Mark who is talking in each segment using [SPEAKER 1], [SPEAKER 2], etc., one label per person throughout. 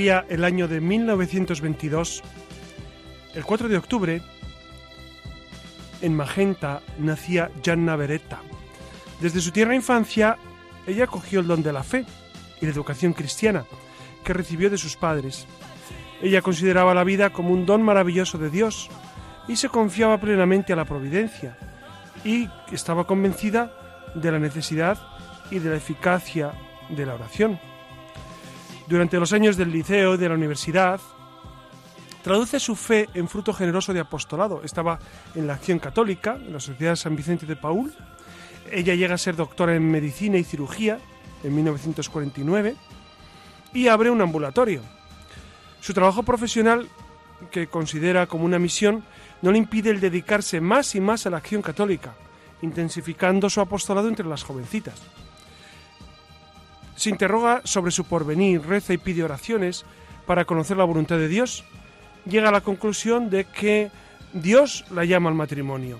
[SPEAKER 1] El año de 1922. El 4 de octubre, en Magenta, nacía Gianna Beretta. Desde su tierna infancia, ella cogió el don de la fe y la educación cristiana que recibió de sus padres. Ella consideraba la vida como un don maravilloso de Dios y se confiaba plenamente a la providencia y estaba convencida de la necesidad y de la eficacia de la oración. Durante los años del liceo y de la universidad, traduce su fe en fruto generoso de apostolado. Estaba en la Acción Católica, en la Sociedad San Vicente de Paul. Ella llega a ser doctora en medicina y cirugía en 1949 y abre un ambulatorio. Su trabajo profesional, que considera como una misión, no le impide el dedicarse más y más a la acción católica, intensificando su apostolado entre las jovencitas. Se interroga sobre su porvenir, reza y pide oraciones para conocer la voluntad de Dios. Llega a la conclusión de que Dios la llama al matrimonio.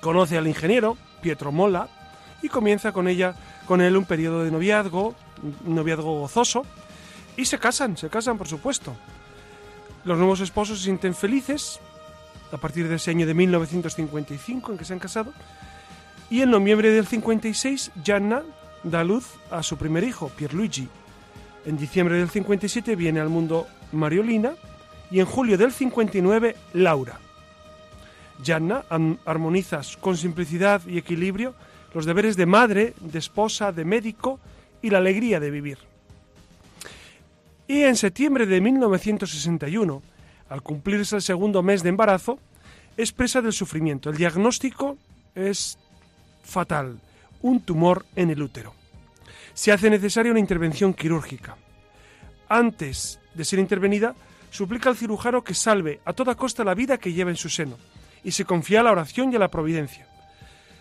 [SPEAKER 1] Conoce al ingeniero, Pietro Mola, y comienza con ella, con él un periodo de noviazgo, un noviazgo gozoso, y se casan, se casan por supuesto. Los nuevos esposos se sienten felices a partir de ese año de 1955 en que se han casado, y en noviembre del 56 Gianna da luz a su primer hijo, Pierluigi. En diciembre del 57 viene al mundo Mariolina y en julio del 59 Laura. Gianna armoniza con simplicidad y equilibrio los deberes de madre, de esposa, de médico y la alegría de vivir. Y en septiembre de 1961, al cumplirse el segundo mes de embarazo, expresa del sufrimiento. El diagnóstico es fatal un tumor en el útero. Se hace necesaria una intervención quirúrgica. Antes de ser intervenida, suplica al cirujano que salve a toda costa la vida que lleva en su seno y se confía a la oración y a la providencia.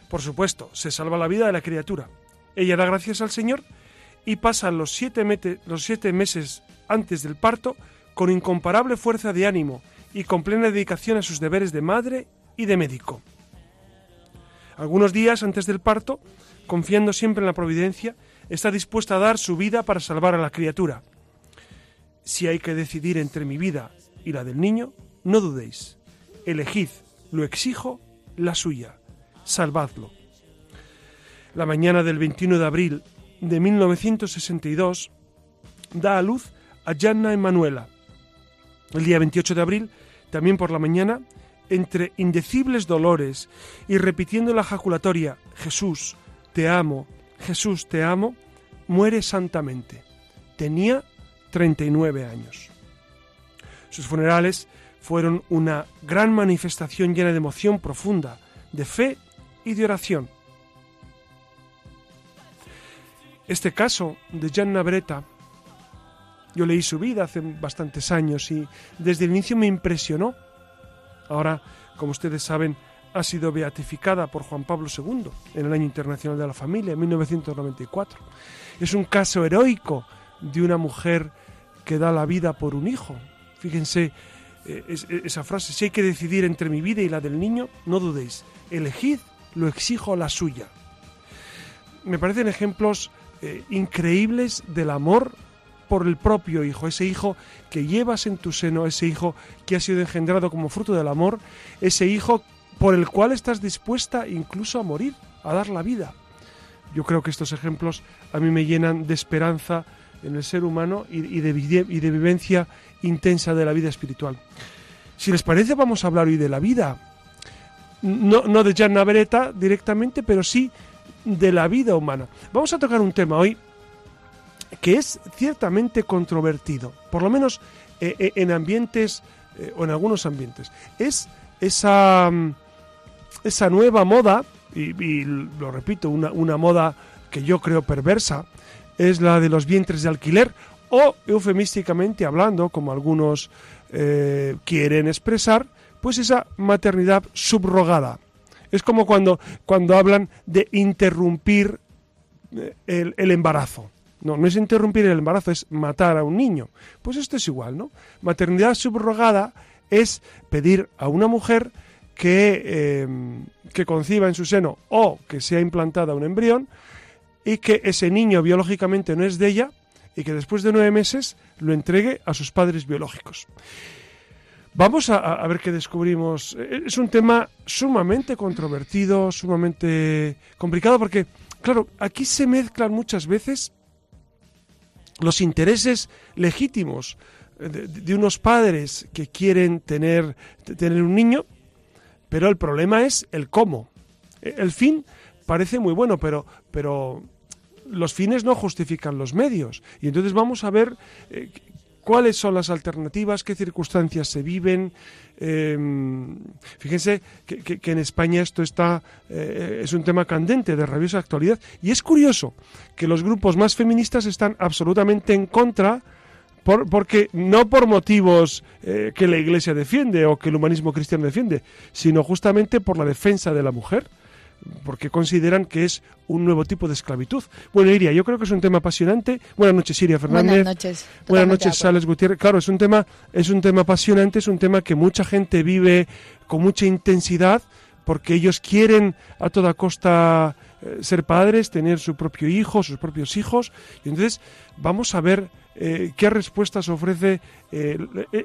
[SPEAKER 1] Por supuesto, se salva la vida de la criatura. Ella da gracias al Señor y pasa los siete, los siete meses antes del parto con incomparable fuerza de ánimo y con plena dedicación a sus deberes de madre y de médico. Algunos días antes del parto, confiando siempre en la providencia, está dispuesta a dar su vida para salvar a la criatura. Si hay que decidir entre mi vida y la del niño, no dudéis. Elegid, lo exijo, la suya. Salvadlo. La mañana del 21 de abril de 1962 da a luz a Gianna Emanuela. El día 28 de abril, también por la mañana, entre indecibles dolores y repitiendo la jaculatoria Jesús, te amo, Jesús, te amo, muere santamente. Tenía 39 años. Sus funerales fueron una gran manifestación llena de emoción profunda, de fe y de oración. Este caso de Gianna Bretta, yo leí su vida hace bastantes años y desde el inicio me impresionó. Ahora, como ustedes saben, ha sido beatificada por Juan Pablo II en el Año Internacional de la Familia, en 1994. Es un caso heroico de una mujer que da la vida por un hijo. Fíjense eh, esa frase, si hay que decidir entre mi vida y la del niño, no dudéis, elegid, lo exijo la suya. Me parecen ejemplos eh, increíbles del amor por el propio hijo, ese hijo que llevas en tu seno, ese hijo que ha sido engendrado como fruto del amor, ese hijo por el cual estás dispuesta incluso a morir, a dar la vida. Yo creo que estos ejemplos a mí me llenan de esperanza en el ser humano y, de, y de vivencia intensa de la vida espiritual. Si les parece, vamos a hablar hoy de la vida. No, no de Gianna Beretta directamente, pero sí de la vida humana. Vamos a tocar un tema hoy que es ciertamente controvertido, por lo menos eh, eh, en ambientes eh, o en algunos ambientes. Es esa, mm, esa nueva moda y, lo repito, una, una moda que yo creo perversa, es la de los vientres de alquiler o, eufemísticamente hablando, como algunos eh, quieren expresar, pues esa maternidad subrogada. Es como cuando, cuando hablan de interrumpir eh, el, el, embarazo. No, no es interrumpir el embarazo, es matar a un niño. Pues esto es igual, ¿no? Maternidad subrogada es pedir a una mujer que, em, que conciba en su seno o que sea implantada un embrión y que ese niño biológicamente no es de ella y que después de nueve meses lo entregue a sus padres biológicos. Vamos a, ver qué descubrimos. Es un tema sumamente controvertido, sumamente complicado, porque, claro, aquí se mezclan muchas veces los intereses legítimos de, de unos padres que quieren tener, tener un niño, pero el problema es el cómo. El fin parece muy bueno, pero, pero los fines no justifican los medios. Y entonces vamos a ver eh, cuáles son las alternativas, qué circunstancias se viven. Em, fíjense que, en España esto está eh, es un tema candente de rabiosa actualidad y es curioso que los grupos más feministas están absolutamente en contra porque no por motivos eh, que la Iglesia defiende o que el humanismo cristiano defiende, sino justamente por la defensa de la mujer, porque consideran que es un nuevo tipo de esclavitud. Bueno, Iria, yo creo que es un tema apasionante. Buenas noches, Iria Fernández.
[SPEAKER 2] Buenas noches.
[SPEAKER 1] Buenas noches, Sales Gutiérrez. Claro, es un tema, es un tema apasionante, es un tema que mucha gente vive con mucha intensidad, porque ellos quieren a toda costa eh, ser padres, tener su propio hijo, sus propios hijos. Y entonces vamos a ver eh, qué respuestas ofrece eh,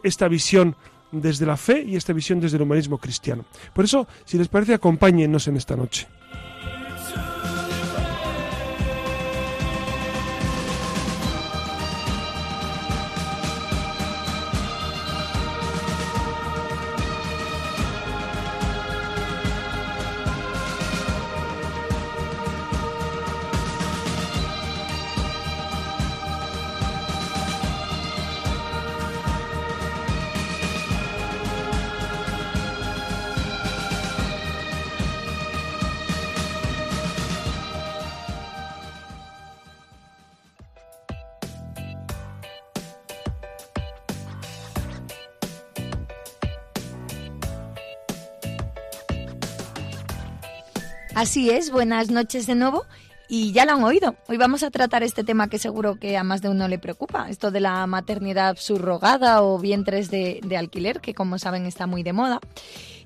[SPEAKER 1] esta visión desde la fe y esta visión desde el humanismo cristiano. Por eso, si les parece, acompáñennos en esta noche.
[SPEAKER 2] Así es, buenas noches de nuevo. Y ya lo han oído. Hoy vamos a tratar este tema que seguro que a más de uno le preocupa, esto de la maternidad subrogada o vientres de, alquiler, que como saben está muy de moda.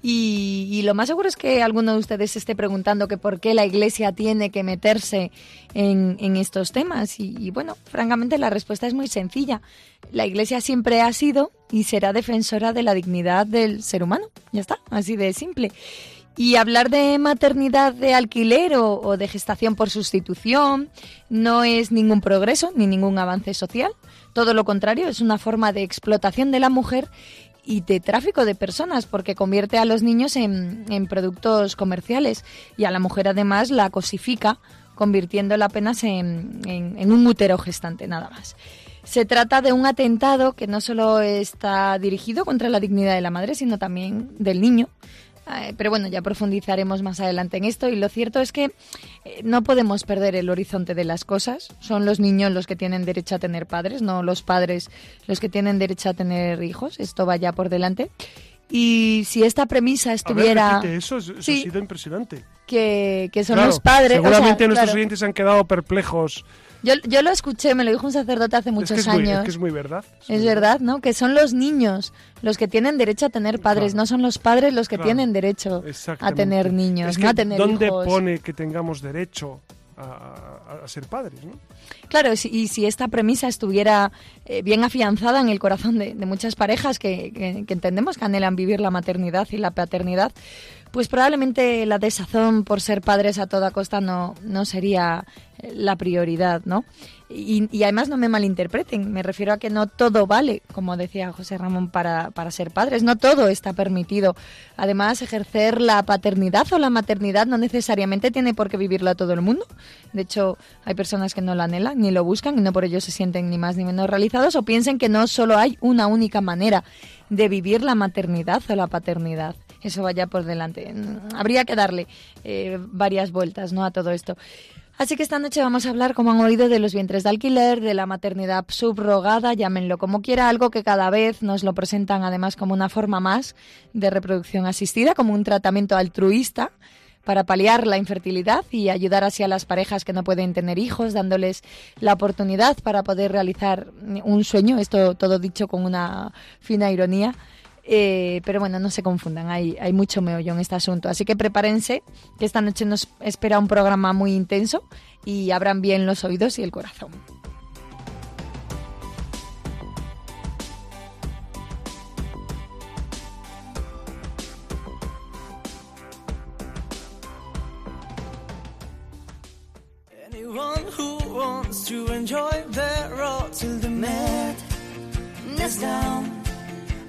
[SPEAKER 2] Y, lo más seguro es que alguno de ustedes esté preguntando que por qué la Iglesia tiene que meterse en, estos temas. Y, y, bueno, francamente la respuesta es muy sencilla. La Iglesia siempre ha sido y será defensora de la dignidad del ser humano. Ya está, así de simple. Y hablar de maternidad de alquiler o, de gestación por sustitución no es ningún progreso ni ningún avance social. Todo lo contrario, es una forma de explotación de la mujer y de tráfico de personas, porque convierte a los niños en, productos comerciales y a la mujer además la cosifica, convirtiéndola apenas en, en un útero gestante, nada más. Se trata de un atentado que no solo está dirigido contra la dignidad de la madre, sino también del niño, pero bueno, ya profundizaremos más adelante en esto y lo cierto es que eh, no podemos perder el horizonte de las cosas. Son los niños los que tienen derecho a tener padres, no los padres los que tienen derecho a tener hijos. Esto vaya por delante. Y si esta premisa estuviera...
[SPEAKER 1] eso, eso ha sido impresionante.
[SPEAKER 2] Que, son los padres...
[SPEAKER 1] Seguramente nuestros oyentes han quedado perplejos
[SPEAKER 2] yo, yo lo escuché, me lo dijo un sacerdote hace muchos años.
[SPEAKER 1] es que es muy verdad.
[SPEAKER 2] Es, verdad, ¿no? Que son los niños los que tienen derecho a tener padres, no son los padres los que tienen derecho a tener niños, no a tener
[SPEAKER 1] ¿Dónde pone que tengamos derecho a, ser padres, ¿no?
[SPEAKER 2] Claro, y si esta premisa estuviera eh, bien afianzada en el corazón de, muchas parejas que, que, entendemos que anhelan vivir la maternidad y la paternidad, pues probablemente la desazón por ser padres a toda costa no, no sería la prioridad, ¿no? Y, además no me malinterpreten, me refiero a que no todo vale, como decía José Ramón, para, para ser padres, no todo está permitido. Además, ejercer la paternidad o la maternidad no necesariamente tiene por qué vivirla todo el mundo. De hecho, hay personas que no la anhelan ni lo buscan y no por ello se sienten ni más ni menos realizados o piensen que no solo hay una única manera de vivir la maternidad o la paternidad. eso vaya por delante. Habría que darle eh, varias vueltas ¿no? a todo esto. Así que esta noche vamos a hablar, como han oído, de los vientres de alquiler, de la maternidad subrogada, llámenlo como quiera, algo que cada vez nos lo presentan además como una forma más de reproducción asistida, como un tratamiento altruista para paliar la infertilidad y ayudar así a las parejas que no pueden tener hijos, dándoles la oportunidad para poder realizar un sueño, esto todo dicho con una fina ironía. Eh, pero bueno, no se confundan, hay, hay mucho meollo en este asunto. Así que prepárense, que esta noche nos espera un programa muy intenso y abran bien los oídos y el corazón.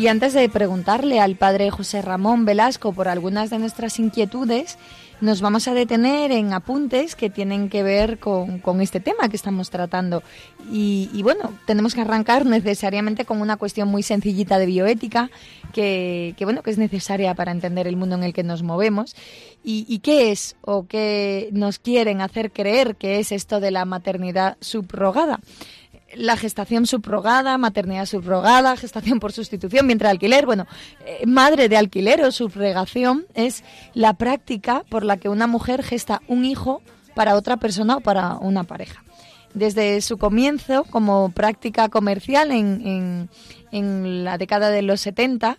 [SPEAKER 2] Y antes de preguntarle al padre José Ramón Velasco por algunas de nuestras inquietudes, nos vamos a detener en apuntes que tienen que ver con, este tema que estamos tratando. Y, bueno, tenemos que arrancar necesariamente con una cuestión muy sencillita de bioética, que, bueno, que es necesaria para entender el mundo en el que nos movemos. ¿Y, y qué es o qué nos quieren hacer creer que es esto de la maternidad subrogada? La gestación subrogada, maternidad subrogada, gestación por sustitución, vientre de alquiler, bueno, eh, madre de alquiler o subrogación es la práctica por la que una mujer gesta un hijo para otra persona o para una pareja. Desde su comienzo como práctica comercial en, en, en la década de los 70,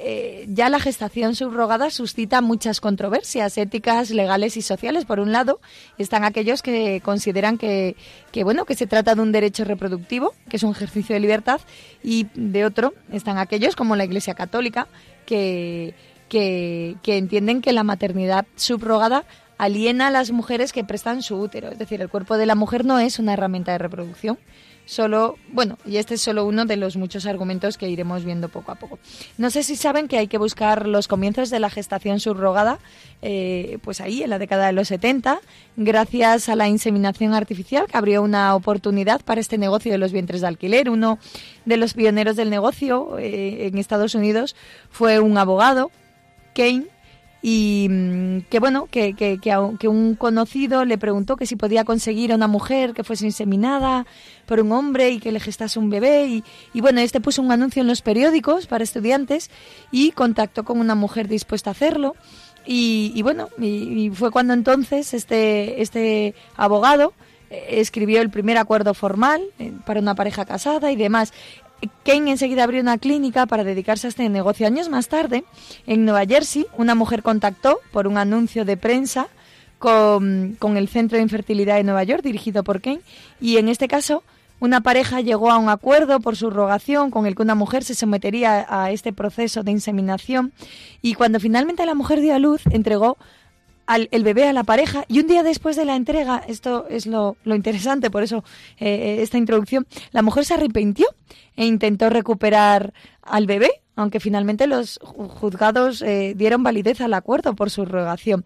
[SPEAKER 2] eh, ya la gestación subrogada suscita muchas controversias éticas, legales y sociales. Por un lado, están aquellos que consideran que, bueno, que se trata de un derecho reproductivo, que es un ejercicio de libertad, y de otro están aquellos, como la Iglesia Católica, que, que, que entienden que la maternidad subrogada aliena a las mujeres que prestan su útero. Es decir, el cuerpo de la mujer no es una herramienta de reproducción, solo, bueno, y este es solo uno de los muchos argumentos que iremos viendo poco a poco. No sé si saben que hay que buscar los comienzos de la gestación subrogada, eh, pues ahí, en la década de los 70, gracias a la inseminación artificial, que abrió una oportunidad para este negocio de los vientres de alquiler. Uno de los pioneros del negocio eh, en Estados Unidos fue un abogado, Kane, y mm, que bueno, que, que, que, un conocido le preguntó que si podía conseguir a una mujer que fuese inseminada por un hombre y que le gestase un bebé y, y bueno, este puso un anuncio en los periódicos para estudiantes y contactó con una mujer dispuesta a hacerlo y, y bueno, y, fue cuando entonces este, este abogado eh, escribió el primer acuerdo formal eh, para una pareja casada y demás. Kane enseguida abrió una clínica para dedicarse a este negocio. Años más tarde, en Nueva Jersey, una mujer contactó por un anuncio de prensa con, el Centro de Infertilidad de Nueva York, dirigido por Kane, y en este caso una pareja llegó a un acuerdo por su rogación con el que una mujer se sometería a este proceso de inseminación y cuando finalmente la mujer dio a luz entregó el bebé a la pareja y un día después de la entrega, esto es lo, interesante, por eso eh, esta introducción, la mujer se arrepintió e intentó recuperar al bebé, aunque finalmente los juzgados eh, dieron validez al acuerdo por su rogación.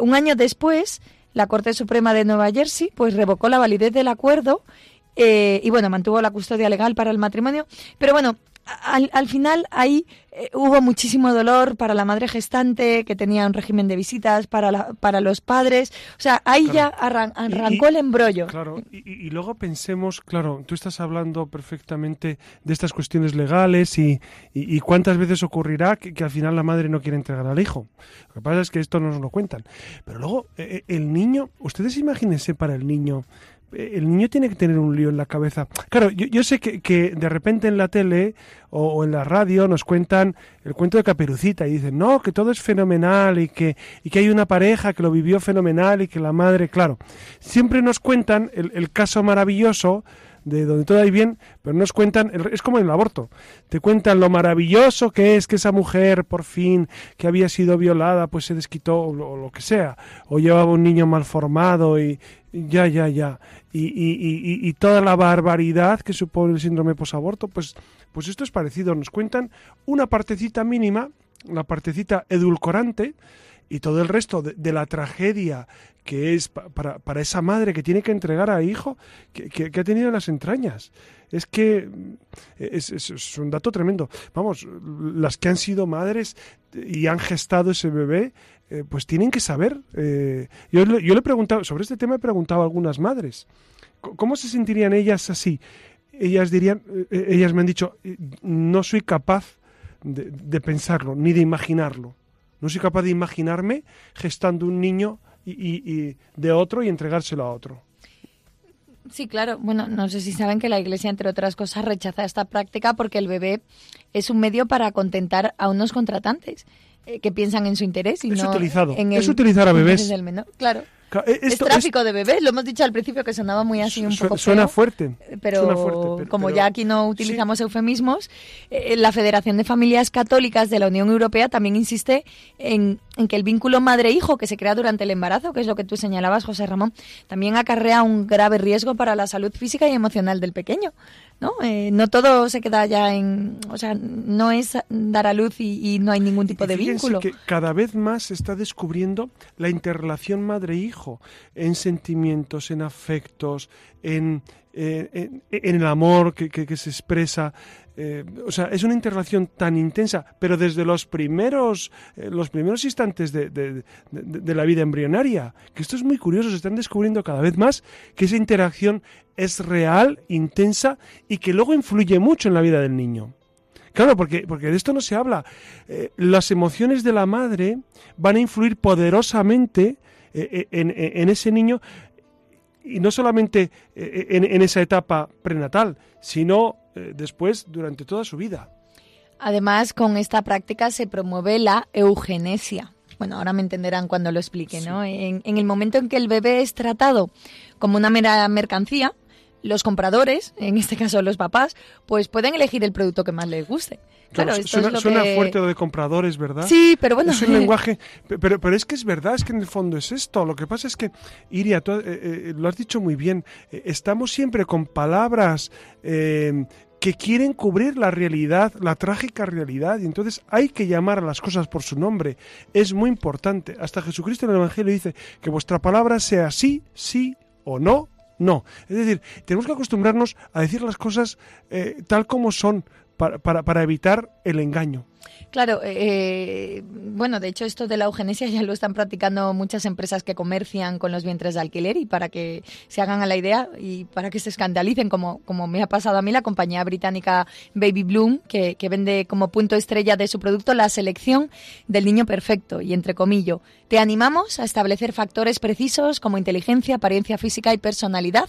[SPEAKER 2] Un año después, la Corte Suprema de Nueva Jersey pues revocó la validez del acuerdo eh, y bueno, mantuvo la custodia legal para el matrimonio. Pero bueno, al, al final ahí eh, hubo muchísimo dolor para la madre gestante que tenía un régimen de visitas, para, para los padres. O sea, ahí ya arrancó el embrollo.
[SPEAKER 1] Claro, y, luego pensemos, claro, tú estás hablando perfectamente de estas cuestiones legales y, y cuántas veces ocurrirá que, al final la madre no quiere entregar al hijo. Lo que pasa es que esto no nos lo cuentan. Pero luego, eh, eh, el niño, ustedes imagínense para el niño el niño tiene que tener un lío en la cabeza. Claro, yo, sé que, de repente en la tele o, en la radio nos cuentan el cuento de Caperucita y dicen, no, que todo es fenomenal y que, y que hay una pareja que lo vivió fenomenal y que la madre, claro, siempre nos cuentan el, el caso maravilloso de donde todo hay bien, pero nos cuentan, es como en el aborto, te cuentan lo maravilloso que es que esa mujer por fin que había sido violada pues se desquitó o lo, que sea, o llevaba un niño mal formado y, ya, ya, ya, y, y, y, toda la barbaridad que supone el síndrome posaborto, pues, pues esto es parecido, nos cuentan una partecita mínima, la partecita edulcorante, y todo el resto de, la tragedia que es para, para, esa madre que tiene que entregar a hijo que, que, ha tenido en las entrañas. Es que es, un dato tremendo. Vamos, las que han sido madres y han gestado ese bebé, eh, pues tienen que saber. Eh, yo, yo le he preguntado, sobre este tema he preguntado a algunas madres, ¿cómo se sentirían ellas así? Ellas dirían, eh, ellas me han dicho, no soy capaz de pensarlo, ni de imaginarlo. No soy capaz de imaginarme gestando un niño y, de otro y entregárselo a otro.
[SPEAKER 2] Sí, claro. Bueno, no sé si saben que la Iglesia, entre otras cosas, rechaza esta práctica porque el bebé es un medio para contentar a unos contratantes eh, que piensan en su interés y
[SPEAKER 1] es
[SPEAKER 2] no
[SPEAKER 1] utilizado.
[SPEAKER 2] en
[SPEAKER 1] el es utilizar a bebés.
[SPEAKER 2] Claro. Eh, es tráfico de bebés, lo hemos dicho al principio que sonaba muy así un poco
[SPEAKER 1] Suena fuerte.
[SPEAKER 2] Pero, como ya aquí no utilizamos eufemismos, eh, la Federación de Familias Católicas de la Unión Europea también insiste en, en que el vínculo madre-hijo que se crea durante el embarazo, que es lo que tú señalabas, José Ramón, también acarrea un grave riesgo para la salud física y emocional del pequeño. ¿No? Eh, no todo se queda ya en, o sea, no es dar a luz y, no hay ningún tipo de vínculo.
[SPEAKER 1] que cada vez más se está descubriendo la interrelación madre-hijo en sentimientos, en afectos, en, eh, en, el amor que, que, se expresa. Eh, o sea, es una interrelación tan intensa, pero desde los primeros, eh, los primeros instantes de, la vida embrionaria, que esto es muy curioso, se están descubriendo cada vez más que esa interacción es real, intensa y que luego influye mucho en la vida del niño. Claro, porque, porque de esto no se habla. las emociones de la madre van a influir poderosamente en, ese niño y no solamente eh, en, esa etapa prenatal, sino eh, después durante toda su vida.
[SPEAKER 2] Además, con esta práctica se promueve la eugenesia. Bueno, ahora me entenderán cuando lo explique, ¿no? En, en, el momento en que el bebé es tratado como una mera mercancía, los compradores, en este caso los papás, pues pueden elegir el producto que más les guste. Claro,
[SPEAKER 1] suena, fuerte lo de compradores, ¿verdad?
[SPEAKER 2] Sí, pero bueno.
[SPEAKER 1] Es un lenguaje. Pero, pero es que es verdad, es que en el fondo es esto. Lo que pasa es que, Iria, tú, eh, eh, lo has dicho muy bien. Eh, estamos siempre con palabras que quieren cubrir la realidad, la trágica realidad, y entonces hay que llamar a las cosas por su nombre. Es muy importante. Hasta Jesucristo en el Evangelio dice que vuestra palabra sea sí, sí o no, no. Es decir, tenemos que acostumbrarnos a decir las cosas tal como son, para, para, evitar el engaño.
[SPEAKER 2] Claro, eh, bueno, de hecho esto de la eugenesia ya lo están practicando muchas empresas que comercian con los vientres de alquiler y para que se hagan a la idea y para que se escandalicen, como, como me ha pasado a mí, la compañía británica Baby Bloom, que, que vende como punto estrella de su producto la selección del niño perfecto y entre comillas, te animamos a establecer factores precisos como inteligencia, apariencia física y personalidad.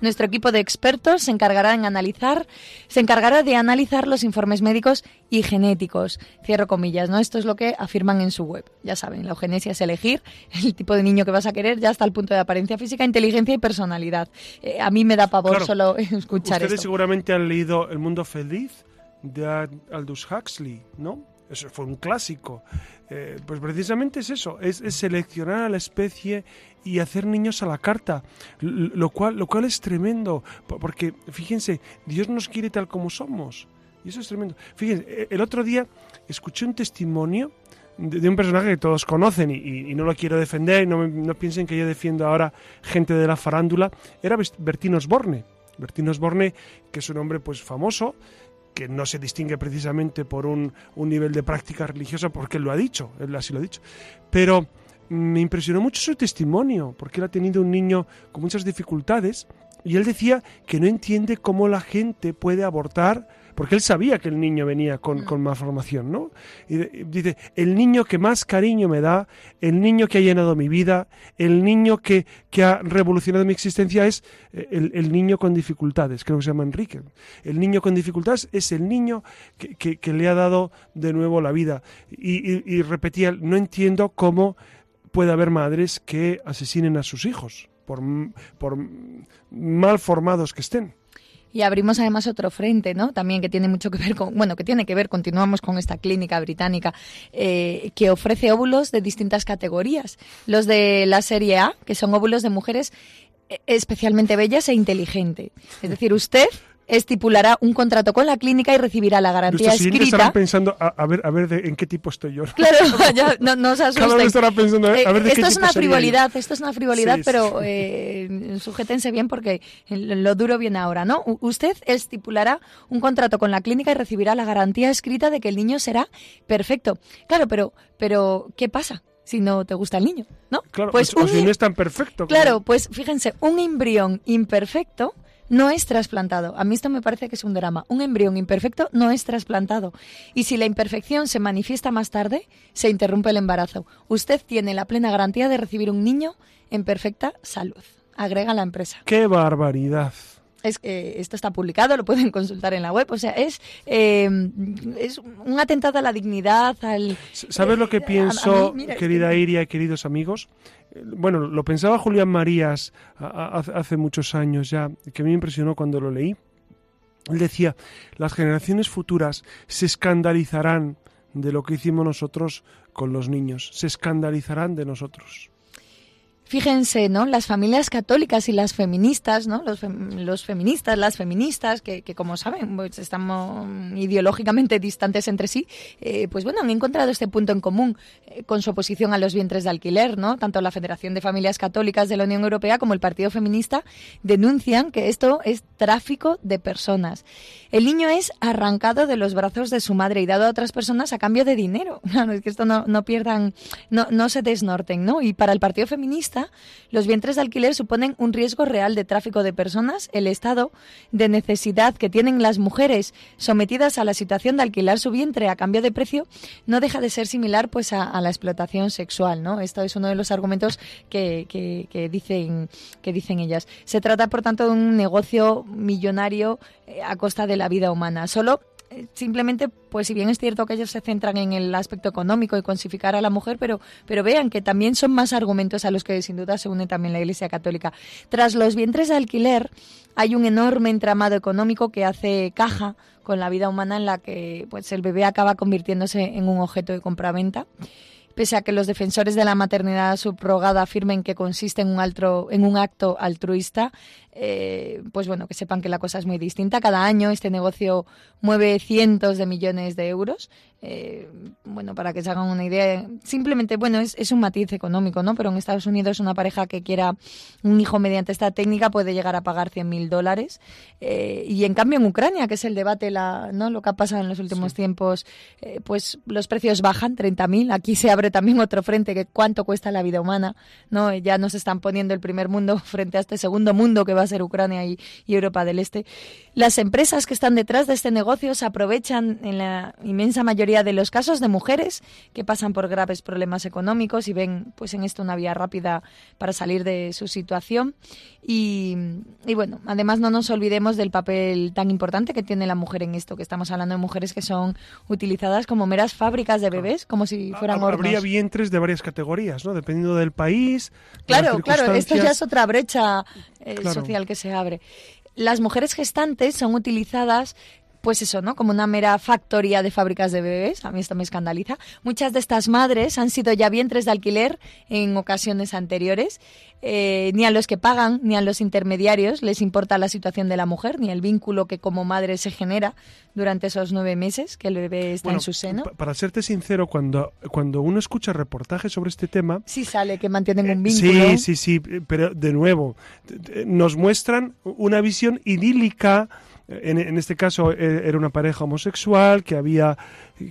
[SPEAKER 2] Nuestro equipo de expertos se encargará en analizar, se encargará de analizar los informes médicos y genéticos. Cierro comillas, ¿no? Esto es lo que afirman en su web. Ya saben, la eugenesia es elegir el tipo de niño que vas a querer ya hasta el punto de apariencia física, inteligencia y personalidad. Eh, a mí me da pavor solo escuchar
[SPEAKER 1] Ustedes seguramente han leído El mundo feliz de Aldous Huxley, ¿no? Eso fue un clásico. Eh, pues precisamente es eso, es, seleccionar a la especie y hacer niños a la carta, lo cual, lo cual es tremendo, porque fíjense, Dios nos quiere tal como somos. Y eso es tremendo. Fíjense, e, el otro día escuché un testimonio de, un personaje que todos conocen y, no lo quiero defender no, no, piensen que yo defiendo ahora gente de la farándula. Era Bertino Osborne. Bertino Osborne, que es un hombre pues famoso, que no se distingue precisamente por un, un nivel de práctica religiosa, porque él lo ha dicho, él así lo ha dicho. Pero me impresionó mucho su testimonio, porque él ha tenido un niño con muchas dificultades y él decía que no entiende cómo la gente puede abortar porque él sabía que el niño venía con, con malformación, ¿no? Y dice, el niño que más cariño me da, el niño que ha llenado mi vida, el niño que, que ha revolucionado mi existencia es eh, el, niño con dificultades, creo que se llama Enrique. El niño con dificultades es el niño que, que, le ha dado de nuevo la vida. Y, y repetía, no entiendo cómo puede haber madres que asesinen a sus hijos, por, por mal formados que estén.
[SPEAKER 2] Y abrimos además otro frente, ¿no? También que tiene mucho que ver con, bueno, que tiene que ver, continuamos con esta clínica británica eh, que ofrece óvulos de distintas categorías. Los de la serie A, que son óvulos de mujeres eh, especialmente bellas e inteligentes. Es decir, usted estipulará un contrato con la clínica y recibirá la garantía escrita.
[SPEAKER 1] estarán pensando a, ver, a ver de, en qué tipo estoy yo.
[SPEAKER 2] Claro, ya, no, no
[SPEAKER 1] uno estará pensando a ver de
[SPEAKER 2] esto
[SPEAKER 1] qué
[SPEAKER 2] es
[SPEAKER 1] tipo
[SPEAKER 2] una frivolidad, esto es una frivolidad, pero eh, sujétense bien porque lo duro viene ahora, ¿no? Usted estipulará un contrato con la clínica y recibirá la garantía escrita de que el niño será perfecto. Claro, pero, pero ¿qué pasa si no te gusta el niño? ¿No?
[SPEAKER 1] Claro,
[SPEAKER 2] pues
[SPEAKER 1] o, o
[SPEAKER 2] un
[SPEAKER 1] si
[SPEAKER 2] im-
[SPEAKER 1] no es tan perfecto.
[SPEAKER 2] Claro, pues fíjense, un embrión imperfecto no es trasplantado. A mí esto me parece que es un drama. Un embrión imperfecto no es trasplantado. Y si la imperfección se manifiesta más tarde, se interrumpe el embarazo. Usted tiene la plena garantía de recibir un niño en perfecta salud. Agrega la empresa.
[SPEAKER 1] ¡Qué barbaridad!
[SPEAKER 2] Es que esto está publicado, lo pueden consultar en la web. O sea, es, eh, es un atentado a la dignidad, al...
[SPEAKER 1] ¿Sabes lo que
[SPEAKER 2] Eh, a- a
[SPEAKER 1] pienso,
[SPEAKER 2] mí, mira,
[SPEAKER 1] querida Iria y queridos amigos? Eh, Bueno, lo pensaba Julián Marías a- hace muchos años ya, que me impresionó cuando lo leí. Él decía, las generaciones futuras se escandalizarán de lo que hicimos nosotros con los niños, se escandalizarán de nosotros.
[SPEAKER 2] Fíjense, ¿no? Las familias católicas y las feministas, ¿no? Los, los feministas, las feministas, que, que como saben, pues estamos ideológicamente distantes entre sí, eh, pues bueno, han encontrado este punto en común eh, con su oposición a los vientres de alquiler, ¿no? Tanto la Federación de Familias Católicas de la Unión Europea como el Partido Feminista denuncian que esto es tráfico de personas. El niño es arrancado de los brazos de su madre y dado a otras personas a cambio de dinero. Claro, es que esto no, no pierdan, no, no se desnorten, ¿no? Y para el Partido Feminista, los vientres de alquiler suponen un riesgo real de tráfico de personas. El estado de necesidad que tienen las mujeres sometidas a la situación de alquilar su vientre a cambio de precio no deja de ser similar pues a, la explotación sexual, ¿no? Esto es uno de los argumentos que, que- dicen que dicen ellas. Se trata, por tanto, de un negocio millonario eh, a costa de la vida humana. Solo simplemente, pues si bien es cierto que ellos se centran en el aspecto económico y consificar a la mujer, pero, pero vean que también son más argumentos a los que sin duda se une también la Iglesia Católica. Tras los vientres de alquiler, hay un enorme entramado económico que hace caja con la vida humana en la que pues el bebé acaba convirtiéndose en un objeto de compraventa. Pese a que los defensores de la maternidad subrogada afirmen que consiste en un, altro- en un acto altruista, eh, pues bueno, que sepan que la cosa es muy distinta. Cada año este negocio mueve cientos de millones de euros. Eh, bueno, para que se hagan una idea, simplemente, bueno, es, es un matiz económico, ¿no? Pero en Estados Unidos una pareja que quiera un hijo mediante esta técnica puede llegar a pagar 100.000 dólares. Eh, y en cambio en Ucrania, que es el debate, la, ¿no? Lo que ha pasado en los últimos tiempos, pues los precios bajan, 30.000. Aquí se abre también otro frente, que cuánto cuesta la vida humana, ¿no? Ya nos están poniendo el primer mundo frente a este segundo mundo que va a ser Ucrania y Europa del Este. Las empresas que están detrás de este negocio se aprovechan en la inmensa mayoría de los casos de mujeres que pasan por graves problemas económicos y ven pues en esto una vía rápida para salir de su situación. Y, y bueno, además no nos olvidemos del papel tan importante que tiene la mujer en esto, que estamos hablando de mujeres que son utilizadas como meras fábricas de bebés, como si fueran
[SPEAKER 1] Ha- Habría
[SPEAKER 2] hornos.
[SPEAKER 1] vientres de varias categorías, ¿no? Dependiendo del país. de las
[SPEAKER 2] Claro, claro, esto ya es otra brecha eh,
[SPEAKER 1] Claro.
[SPEAKER 2] social que se abre. Las mujeres gestantes son utilizadas pues eso, ¿no? Como una mera factoría de fábricas de bebés. A mí esto me escandaliza. Muchas de estas madres han sido ya vientres de alquiler en ocasiones anteriores. Eh, ni a los que pagan, ni a los intermediarios les importa la situación de la mujer, ni el vínculo que como madre se genera durante esos nueve meses que el bebé está
[SPEAKER 1] Bueno,
[SPEAKER 2] en su seno.
[SPEAKER 1] pa- Para serte sincero, cuando, cuando uno escucha reportajes sobre este tema,
[SPEAKER 2] Sí sale que mantienen un
[SPEAKER 1] Eh,
[SPEAKER 2] vínculo.
[SPEAKER 1] Sí, sí, sí, pero de nuevo, nos muestran una visión idílica. En, en este caso eh, era una pareja homosexual que había,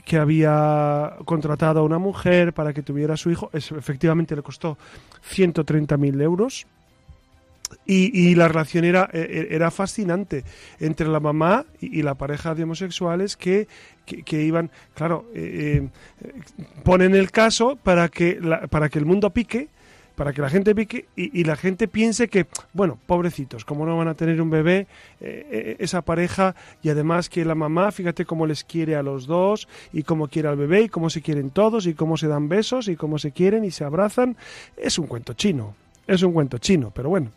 [SPEAKER 1] que había contratado a una mujer para que tuviera a su hijo. Efectivamente le costó 130.000 euros. Y, y la relación era, eh, era fascinante entre la mamá y, la pareja de homosexuales que, que, que iban, claro, eh, eh, ponen el caso para que, la- para que el mundo pique, para que la gente pique y, y la gente piense que, bueno, pobrecitos, como no van a tener un bebé, eh, eh, esa pareja, y además que la mamá, fíjate cómo les quiere a los dos, y cómo quiere al bebé, y cómo se quieren todos, y cómo se dan besos, y cómo se quieren y se abrazan. Es un cuento chino, es un cuento chino, pero bueno.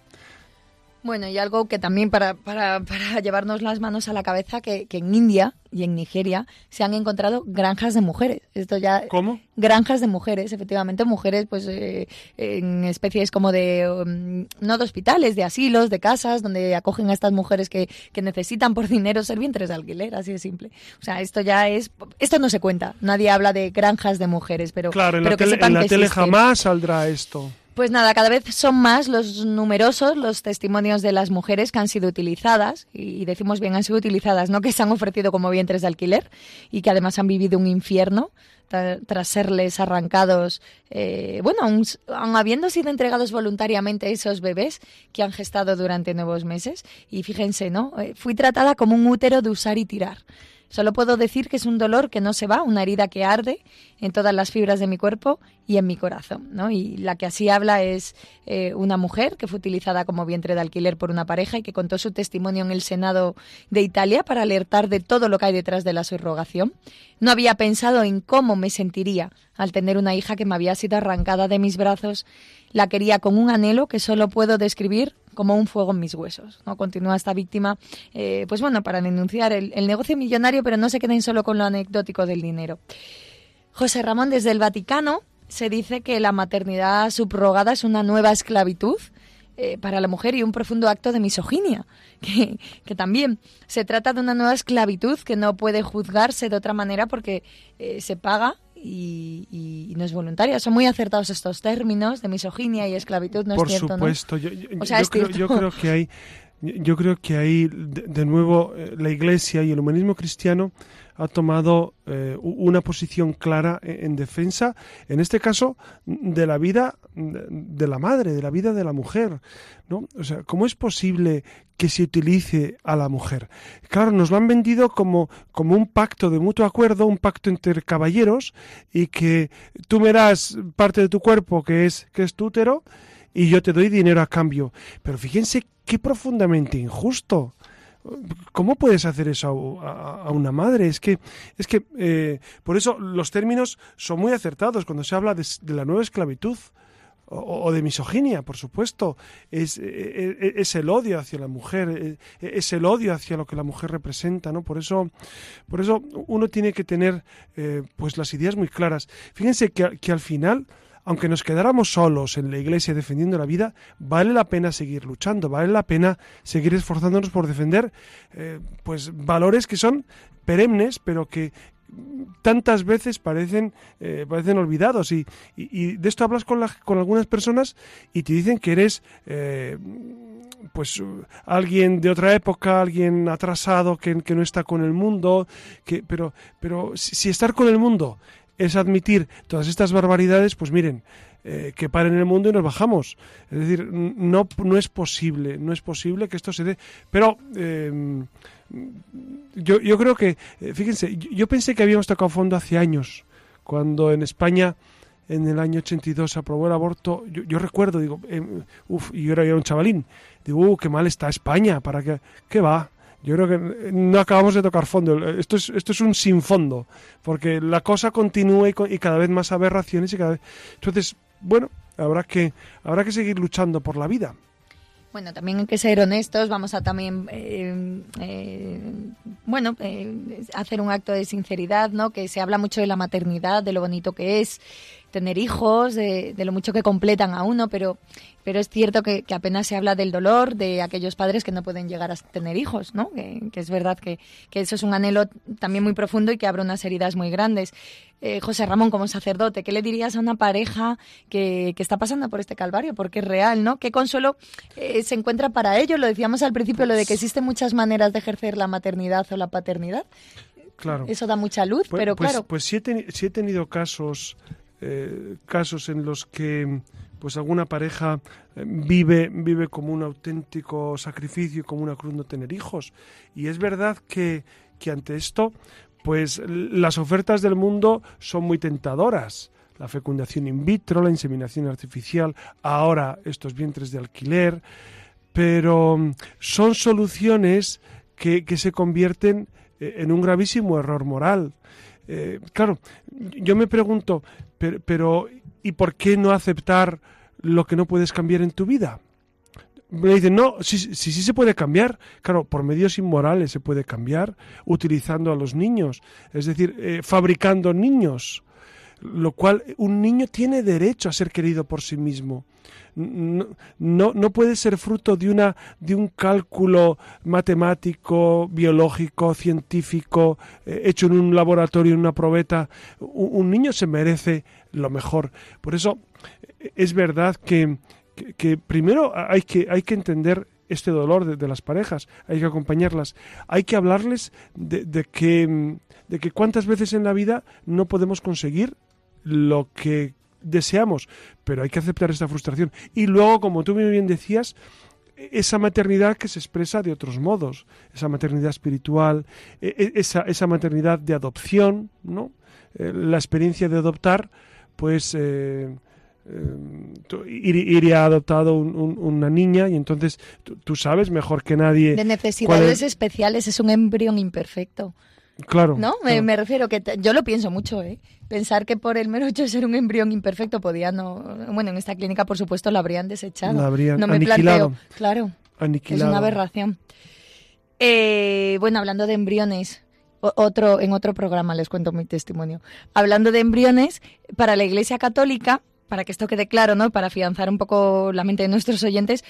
[SPEAKER 2] Bueno, y algo que también para, para, para llevarnos las manos a la cabeza, que, que, en India y en Nigeria se han encontrado granjas de mujeres. Esto ya
[SPEAKER 1] ¿Cómo?
[SPEAKER 2] Granjas de mujeres, efectivamente, mujeres pues eh, en especies como de, um, no de hospitales, de asilos, de casas, donde acogen a estas mujeres que, que necesitan por dinero ser vientres de alquiler, así de simple. O sea, esto ya es, esto no se cuenta. Nadie habla de granjas de mujeres, pero,
[SPEAKER 1] claro, en
[SPEAKER 2] pero
[SPEAKER 1] la
[SPEAKER 2] que
[SPEAKER 1] tele, en la
[SPEAKER 2] que
[SPEAKER 1] tele jamás saldrá esto.
[SPEAKER 2] Pues nada, cada vez son más los numerosos los testimonios de las mujeres que han sido utilizadas, y decimos bien han sido utilizadas, no que se han ofrecido como vientres de alquiler y que además han vivido un infierno tra- tras serles arrancados, eh, bueno, aun, habiendo sido entregados voluntariamente esos bebés que han gestado durante nuevos meses. Y fíjense, ¿no? Eh, fui tratada como un útero de usar y tirar. Solo puedo decir que es un dolor que no se va, una herida que arde en todas las fibras de mi cuerpo y en mi corazón. ¿no? Y la que así habla es eh, una mujer que fue utilizada como vientre de alquiler por una pareja y que contó su testimonio en el Senado de Italia para alertar de todo lo que hay detrás de la subrogación. No había pensado en cómo me sentiría al tener una hija que me había sido arrancada de mis brazos. La quería con un anhelo que solo puedo describir como un fuego en mis huesos. ¿no? Continúa esta víctima, eh, pues bueno, para denunciar el, negocio millonario, pero no se queden solo con lo anecdótico del dinero. José Ramón, desde el Vaticano se dice que la maternidad subrogada es una nueva esclavitud eh, para la mujer y un profundo acto de misoginia, que, que, también se trata de una nueva esclavitud que no puede juzgarse de otra manera porque eh, se paga y, y, no es voluntaria. Son muy acertados estos términos de misoginia y esclavitud, ¿no
[SPEAKER 1] Por
[SPEAKER 2] es cierto?
[SPEAKER 1] supuesto,
[SPEAKER 2] ¿no?
[SPEAKER 1] yo, yo,
[SPEAKER 2] o sea,
[SPEAKER 1] yo creo, yo creo que hay yo creo que ahí, de, de nuevo, eh, la Iglesia y el humanismo cristiano ha tomado eh, una posición clara en, en, defensa, en este caso, de la vida de, la madre, de la vida de la mujer. ¿no? O sea, ¿cómo es posible que se utilice a la mujer? Claro, nos lo han vendido como, como un pacto de mutuo acuerdo, un pacto entre caballeros, y que tú me das parte de tu cuerpo que es, que es útero, y yo te doy dinero a cambio. Pero fíjense qué profundamente injusto. ¿Cómo puedes hacer eso a, a, una madre? Es que, es que eh, por eso los términos son muy acertados cuando se habla de la nueva esclavitud o, de misoginia, por supuesto. Es, es, es, el odio hacia la mujer, es el odio hacia lo que la mujer representa, ¿no? Por eso, por eso uno tiene que tener eh, pues las ideas muy claras. Fíjense que, que al final aunque nos quedáramos solos en la iglesia defendiendo la vida, vale la pena seguir luchando, vale la pena seguir esforzándonos por defender eh, pues valores que son perennes, pero que tantas veces parecen, eh, parecen olvidados. Y, y, de esto hablas con, la, con algunas personas y te dicen que eres eh, pues alguien de otra época, alguien atrasado que, que no está con el mundo, que, pero, pero si estar con el mundo es admitir todas estas barbaridades, pues miren, eh, que paren el mundo y nos bajamos. Es decir, no, no es posible, no es posible que esto se dé. Pero eh, yo, yo creo que, eh, fíjense, yo, pensé que habíamos tocado fondo hace años, cuando en España en el año 82 se aprobó el aborto, yo, yo recuerdo, digo, eh, uff, y yo era, un chavalín, digo, uh, qué mal está España, para que, ¿qué va? Yo creo que no acabamos de tocar fondo. Esto es, esto es un sin fondo, porque la cosa continúa y, y cada vez más aberraciones y cada vez. Entonces, bueno, habrá que, habrá que seguir luchando por la vida.
[SPEAKER 2] Bueno, también hay que ser honestos, vamos a también, eh, eh, bueno, eh, hacer un acto de sinceridad, ¿no? Que se habla mucho de la maternidad, de lo bonito que es tener hijos, de, de lo mucho que completan a uno, pero, pero es cierto que, que, apenas se habla del dolor de aquellos padres que no pueden llegar a tener hijos, ¿no? Que, que es verdad que, que, eso es un anhelo también muy profundo y que abre unas heridas muy grandes. Eh, José Ramón, como sacerdote, ¿qué le dirías a una pareja que, que, está pasando por este calvario? Porque es real, ¿no? ¿Qué consuelo eh, se encuentra para ello? Lo decíamos al principio, lo de que existen muchas maneras de ejercer la maternidad o la paternidad.
[SPEAKER 1] Claro.
[SPEAKER 2] Eso da mucha luz,
[SPEAKER 1] pues,
[SPEAKER 2] pero
[SPEAKER 1] pues,
[SPEAKER 2] claro.
[SPEAKER 1] Pues sí he, sí he tenido casos, eh, casos en los que pues alguna pareja eh, vive, vive como un auténtico sacrificio, como una cruz no tener hijos. Y es verdad que, que ante esto, pues las ofertas del mundo son muy tentadoras. La fecundación in vitro, la inseminación artificial, ahora estos vientres de alquiler, pero mm, son soluciones que, que se convierten en un gravísimo error moral. Eh, claro, yo me pregunto, pero, ¿y por qué no aceptar lo que no puedes cambiar en tu vida? me dicen, no, sí, sí se puede cambiar. Claro, por medios inmorales se puede cambiar, utilizando a los niños, es decir, eh, fabricando niños, lo cual un niño tiene derecho a ser querido por sí mismo. No, no, puede ser fruto de, una, de un cálculo matemático, biológico, científico, eh, hecho en un laboratorio, en una probeta. Un, niño se merece lo mejor. Por eso eh, es verdad que, que, primero hay que, hay que entender este dolor de, las parejas, hay que acompañarlas, hay que hablarles de, que, de que cuántas veces en la vida no podemos conseguir lo que deseamos, pero hay que aceptar esta frustración. Y luego, como tú muy bien decías, esa maternidad que se expresa de otros modos, esa maternidad espiritual, e, e, esa, esa maternidad de adopción, ¿no? Eh, la experiencia de adoptar, pues eh, eh, iría adoptado una niña y entonces tú, sabes mejor que nadie.
[SPEAKER 2] De necesidades especiales, es un embrión imperfecto.
[SPEAKER 1] Claro.
[SPEAKER 2] ¿No? Me, refiero que yo lo pienso mucho, ¿eh? Pensar que por el mero hecho de ser un embrión imperfecto podía no. Bueno, en esta clínica, por supuesto, lo habrían desechado.
[SPEAKER 1] Lo habrían
[SPEAKER 2] no
[SPEAKER 1] me aniquilado.
[SPEAKER 2] planteo. Claro. Es una aberración. Eh, bueno, hablando de embriones, otro, en otro programa les cuento mi testimonio. Hablando de embriones, para la Iglesia Católica, para que esto quede claro, ¿no? Para afianzar un poco la mente de nuestros oyentes,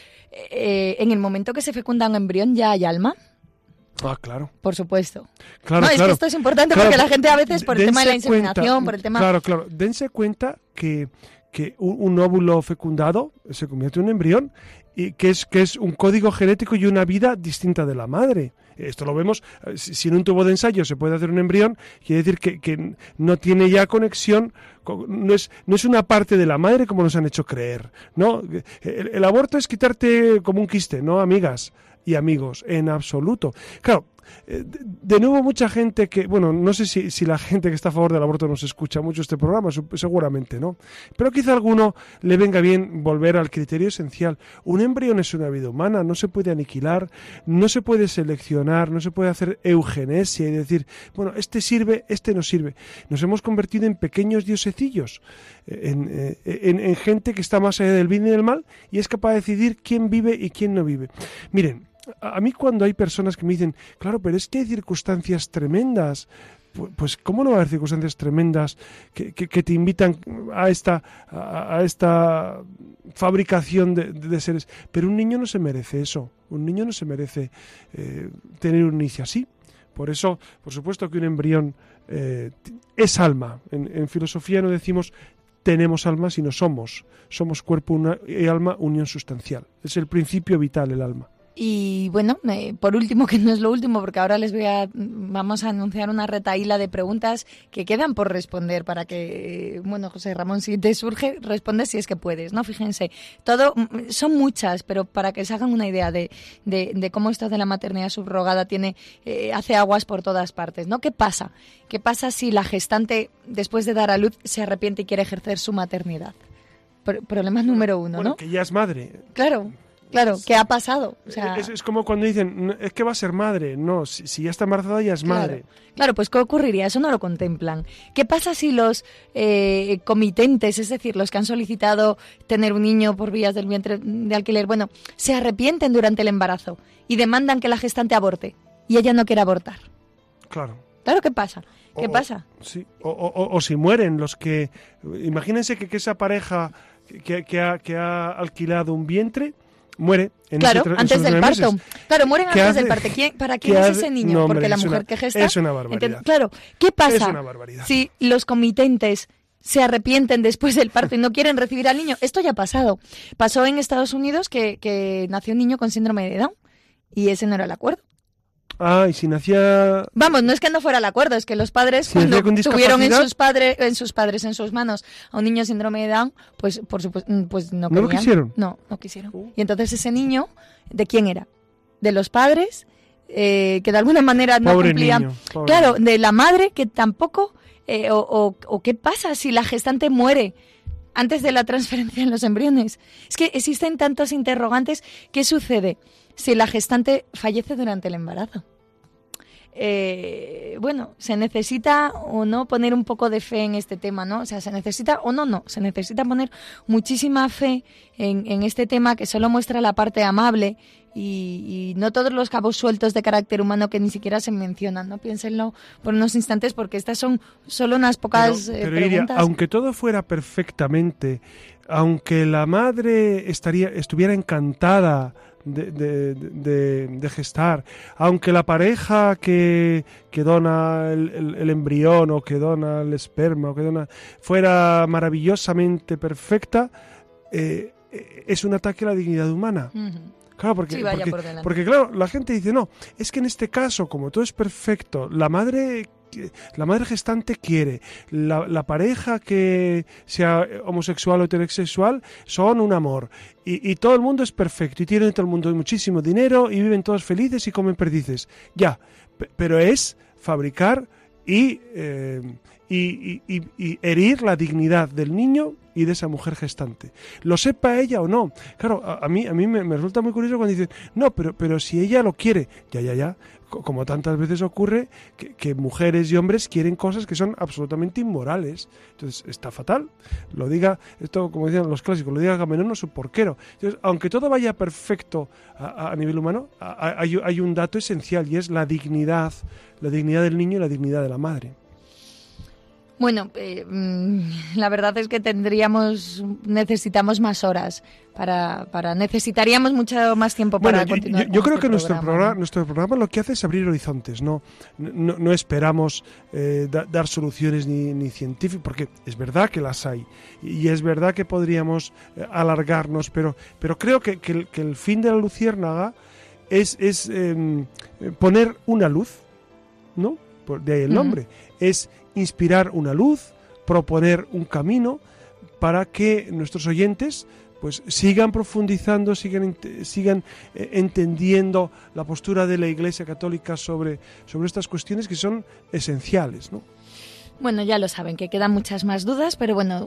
[SPEAKER 2] eh, en el momento que se fecunda un embrión ya hay alma.
[SPEAKER 1] Ah, claro.
[SPEAKER 2] Por supuesto.
[SPEAKER 1] Claro,
[SPEAKER 2] no,
[SPEAKER 1] es
[SPEAKER 2] que esto es importante porque la gente a veces por el tema de la inseminación, por el tema...
[SPEAKER 1] Claro, claro. Dense cuenta que, que un, óvulo fecundado se convierte en un embrión y que es, que es un código genético y una vida distinta de la madre. Esto lo vemos, eh, si en un tubo de ensayo se puede hacer un embrión, quiere decir que, que no tiene ya conexión no es, no es una parte de la madre como nos han hecho creer, ¿no? El, aborto es quitarte como un quiste, ¿no, amigas y amigos? En absoluto. Claro, eh, de nuevo mucha gente que, bueno, no sé si, si, la gente que está a favor del aborto nos escucha mucho este programa, seguramente, ¿no? Pero quizá a alguno le venga bien volver al criterio esencial. Un embrión es una vida humana, no se puede aniquilar, no se puede seleccionar, no se puede hacer eugenesia y decir, bueno, este sirve, este no sirve. Nos hemos convertido en pequeños diosecillos, en, eh, en, en gente que está más allá del bien y del mal y es capaz de decidir quién vive y quién no vive. Miren, a mí cuando hay personas que me dicen, claro, pero es que hay circunstancias tremendas, pues ¿cómo no va a haber circunstancias tremendas que, te invitan a esta, a, esta fabricación de, seres? Pero un niño no se merece eso, un niño no se merece eh, tener un inicio así. Por eso, por supuesto que un embrión eh, es alma. En, en, filosofía no decimos tenemos alma, sino somos. Somos cuerpo y alma, unión sustancial. Es el principio vital el alma.
[SPEAKER 2] Y bueno, por último, que no es lo último, porque ahora les voy a, vamos a anunciar una retaíla de preguntas que quedan por responder para que, bueno, José Ramón, si te surge, responde si es que puedes, ¿no? Fíjense, todo, son muchas, pero para que se hagan una idea de, de, cómo esto de la maternidad subrogada tiene, eh, hace aguas por todas partes, ¿no? ¿Qué pasa? ¿Qué pasa si la gestante, después de dar a luz, se arrepiente y quiere ejercer su maternidad? problema número uno,
[SPEAKER 1] ¿no? Que ya es madre.
[SPEAKER 2] Claro. Claro, ¿qué ha pasado?
[SPEAKER 1] es, como cuando dicen, es que va a ser madre. No, si, ya está embarazada ya es madre.
[SPEAKER 2] Claro, pues ¿qué ocurriría? Eso no lo contemplan. ¿Qué pasa si los eh, comitentes, es decir, los que han solicitado tener un niño por vías del vientre de alquiler, bueno, se arrepienten durante el embarazo y demandan que la gestante aborte y ella no quiere abortar?
[SPEAKER 1] Claro.
[SPEAKER 2] Claro, ¿qué pasa? ¿Qué pasa?
[SPEAKER 1] Sí, o, si mueren los que... Imagínense que, esa pareja que, ha, que ha alquilado un vientre muere
[SPEAKER 2] en claro, antes del parto. Claro, mueren antes del parto. ¿Para quién es ese niño? Porque la mujer que gesta.
[SPEAKER 1] Es una barbaridad.
[SPEAKER 2] claro, ¿qué pasa si los comitentes se arrepienten después del parto y no quieren recibir al niño? Esto ya ha pasado. Pasó en Estados Unidos que, que nació un niño con síndrome de Down y ese no era el acuerdo.
[SPEAKER 1] Ah, y si nacía...
[SPEAKER 2] Vamos, no es que no fuera el acuerdo, es que los padres cuando tuvieron en sus, padres, en sus padres, en sus manos, a un niño síndrome de Down, pues por supuesto, mm, pues no,
[SPEAKER 1] ¿No lo quisieron?
[SPEAKER 2] No, no quisieron. Uh. Y entonces ese niño, ¿de quién era? De los padres, eh, que de alguna manera no cumplían... claro, de la madre que tampoco... Eh, o, o qué pasa si la gestante muere antes de la transferencia en los embriones. Es que existen tantos interrogantes. ¿Qué sucede? Si la gestante fallece durante el embarazo. eh, bueno, se necesita o no poner un poco de fe en este tema, ¿no? O sea, se necesita o no, no, se necesita poner muchísima fe en, este tema que solo muestra la parte amable y, no todos los cabos sueltos de carácter humano que ni siquiera se mencionan, ¿no? Piénsenlo por unos instantes porque estas son solo unas pocas
[SPEAKER 1] pero,
[SPEAKER 2] eh, preguntas.
[SPEAKER 1] aunque todo fuera perfectamente, aunque la madre estaría, estuviera encantada de, gestar. Aunque la pareja que, que dona el, embrión o que dona el esperma o que dona fuera maravillosamente perfecta, eh, es un ataque a la dignidad humana. Claro, porque, porque, claro, la gente dice, no, es que en este caso, como todo es perfecto, la madre la madre gestante quiere, la, pareja que sea homosexual o heterosexual son un amor y, todo el mundo es perfecto y tienen todo el mundo muchísimo dinero y viven todos felices y comen perdices. Ya, pero es fabricar y, eh, y, herir la dignidad del niño y de esa mujer gestante. Lo sepa ella o no. Claro, a, mí, a mí me, me, resulta muy curioso cuando dicen, no, pero, pero si ella lo quiere, ya, ya, ya, como tantas veces ocurre, que, mujeres y hombres quieren cosas que son absolutamente inmorales. Entonces, está fatal. Lo diga, esto como decían los clásicos, lo diga Gamenón o su porquero. Entonces, aunque todo vaya perfecto a, nivel humano, hay, hay un dato esencial y es la dignidad, la dignidad del niño y la dignidad de la madre.
[SPEAKER 2] Bueno, eh, mm, la verdad es que tendríamos, necesitamos más horas para, para necesitaríamos mucho más tiempo para continuar.
[SPEAKER 1] Yo, creo este que nuestro programa, nuestro programa lo que hace es abrir horizontes, no, no, esperamos eh, dar soluciones ni, ni científicas, porque es verdad que las hay y es verdad que podríamos eh, alargarnos, pero, pero creo que, que, el, fin de la luciérnaga es, es em, poner una luz, ¿no? De ahí el nombre. Es inspirar una luz, proponer un camino para que nuestros oyentes pues sigan profundizando, sigan, sigan eh, entendiendo la postura de la Iglesia Católica sobre, sobre estas cuestiones que son esenciales, ¿no?
[SPEAKER 2] Bueno, ya lo saben, que quedan muchas más dudas, pero bueno,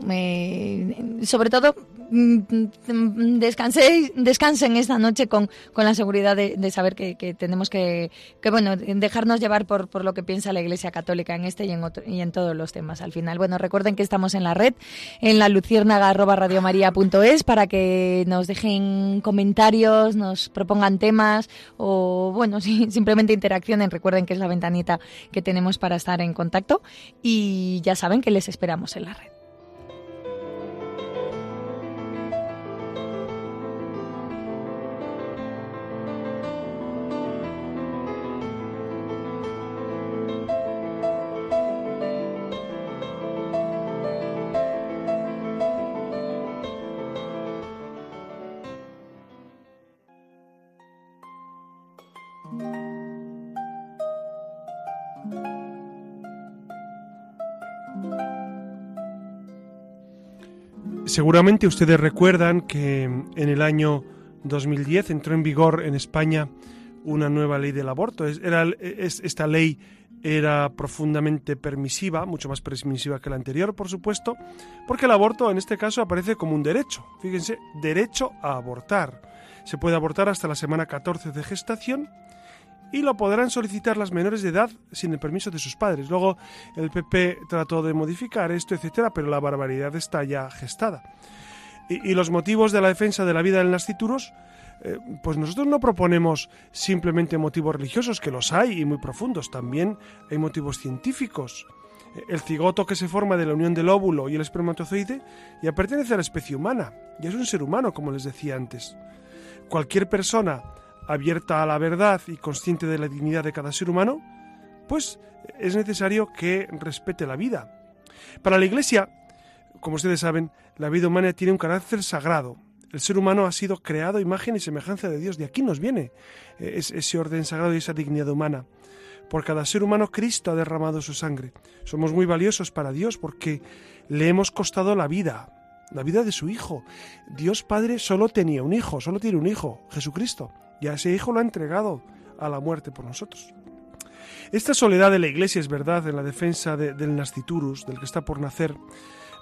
[SPEAKER 2] sobre todo mm, descansen esta noche con, con la seguridad de, saber que, tenemos que, que, bueno, dejarnos llevar por, por lo que piensa la Iglesia Católica en este y en, otro, y en todos los temas al final. Bueno, recuerden que estamos en la red, en la luciérnaga.radiomaría.es para que nos dejen comentarios, nos propongan temas o, bueno, simplemente interaccionen. Recuerden que es la ventanita que tenemos para estar en contacto y y ya saben que les esperamos en la red.
[SPEAKER 1] Seguramente ustedes recuerdan que en el año 2010 entró en vigor en España una nueva ley del aborto. Esta ley era profundamente permisiva, mucho más permisiva que la anterior, por supuesto, porque el aborto en este caso aparece como un derecho. Fíjense, derecho a abortar. Se puede abortar hasta la semana 14 de gestación y lo podrán solicitar las menores de edad sin el permiso de sus padres. Luego el PP trató de modificar esto, etcétera, pero la barbaridad está ya gestada. Y, los motivos de la defensa de la vida en los nascituros, eh, pues nosotros no proponemos simplemente motivos religiosos, que los hay y muy profundos, también hay motivos científicos. El cigoto que se forma de la unión del óvulo y el espermatozoide ya pertenece a la especie humana, y es un ser humano, como les decía antes. Cualquier persona abierta a la verdad y consciente de la dignidad de cada ser humano, pues es necesario que respete la vida. Para la Iglesia, como ustedes saben, la vida humana tiene un carácter sagrado. El ser humano ha sido creado imagen y semejanza de Dios. De aquí nos viene eh, ese orden sagrado y esa dignidad humana. Por cada ser humano Cristo ha derramado su sangre. Somos muy valiosos para Dios porque le hemos costado la vida, la vida de su Hijo. Dios Padre solo tenía un hijo, solo tiene un hijo, Jesucristo y a ese Hijo lo ha entregado a la muerte por nosotros. Esta soledad de la Iglesia es verdad en la defensa del nasciturus, del que está por nacer.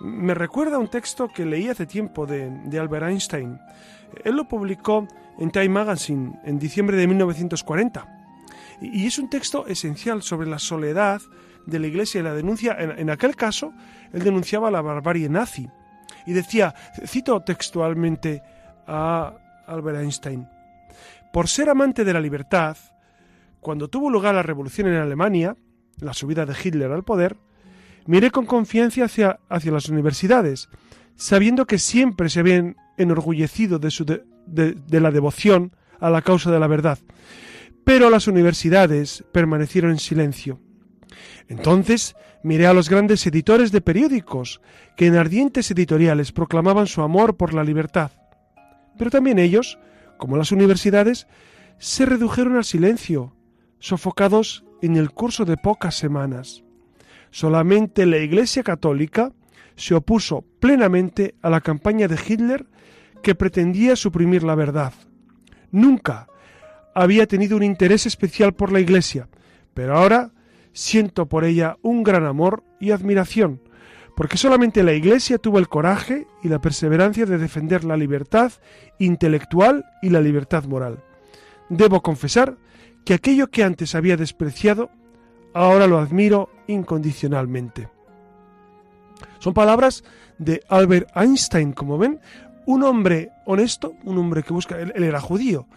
[SPEAKER 1] Me recuerda un texto que leí hace tiempo de, Albert Einstein. Él lo publicó en Time Magazine en diciembre de 1940. Y es un texto esencial sobre la soledad de la Iglesia y la denuncia. En, aquel caso, él denunciaba la barbarie nazi y decía, cito textualmente a Albert Einstein, por ser amante de la libertad, cuando tuvo lugar la revolución en Alemania, la subida de Hitler al poder, miré con confianza hacia, hacia las universidades, sabiendo que siempre se habían enorgullecido de, su de la devoción a la causa de la verdad. Pero las universidades permanecieron en silencio. Entonces miré a los grandes editores de periódicos, que en ardientes editoriales proclamaban su amor por la libertad. Pero también ellos, como las universidades, se redujeron al silencio, sofocados en el curso de pocas semanas. Solamente la Iglesia Católica se opuso plenamente a la campaña de Hitler que pretendía suprimir la verdad. Nunca había tenido un interés especial por la Iglesia, pero ahora siento por ella un gran amor y admiración, porque solamente la Iglesia tuvo el coraje y la perseverancia de defender la libertad intelectual y la libertad moral. Debo confesar que aquello que antes había despreciado, ahora lo admiro incondicionalmente. Son palabras de Albert Einstein, como ven, un hombre honesto, un hombre que busca, él, era judío,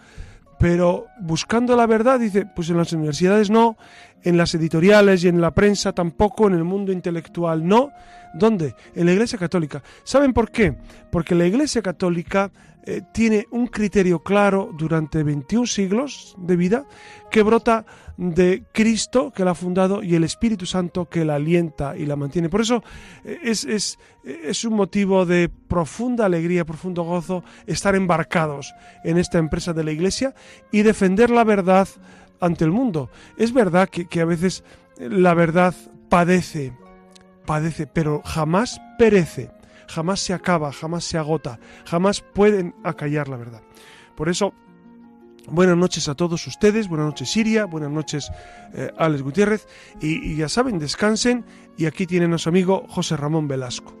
[SPEAKER 1] pero buscando la verdad, dice, pues en las universidades no, en las editoriales y en la prensa tampoco, en el mundo intelectual no. ¿Dónde? En la Iglesia Católica. ¿Saben por qué? Porque la Iglesia Católica eh, tiene un criterio claro durante 21 siglos de vida que brota de Cristo que la ha fundado y el Espíritu Santo que la alienta y la mantiene. Por eso eh, es, es, es un motivo de profunda alegría, profundo gozo estar embarcados en esta empresa de la Iglesia y defender la verdad ante el mundo. Es verdad que, que a veces la verdad padece, padece, pero jamás perece jamás se acaba, jamás se agota, jamás pueden acallar la verdad. Por eso, buenas noches a todos ustedes, buenas noches Siria, buenas noches eh, Alex Gutiérrez, y, y ya saben, descansen, y aquí tiene nuestro amigo José Ramón Velasco.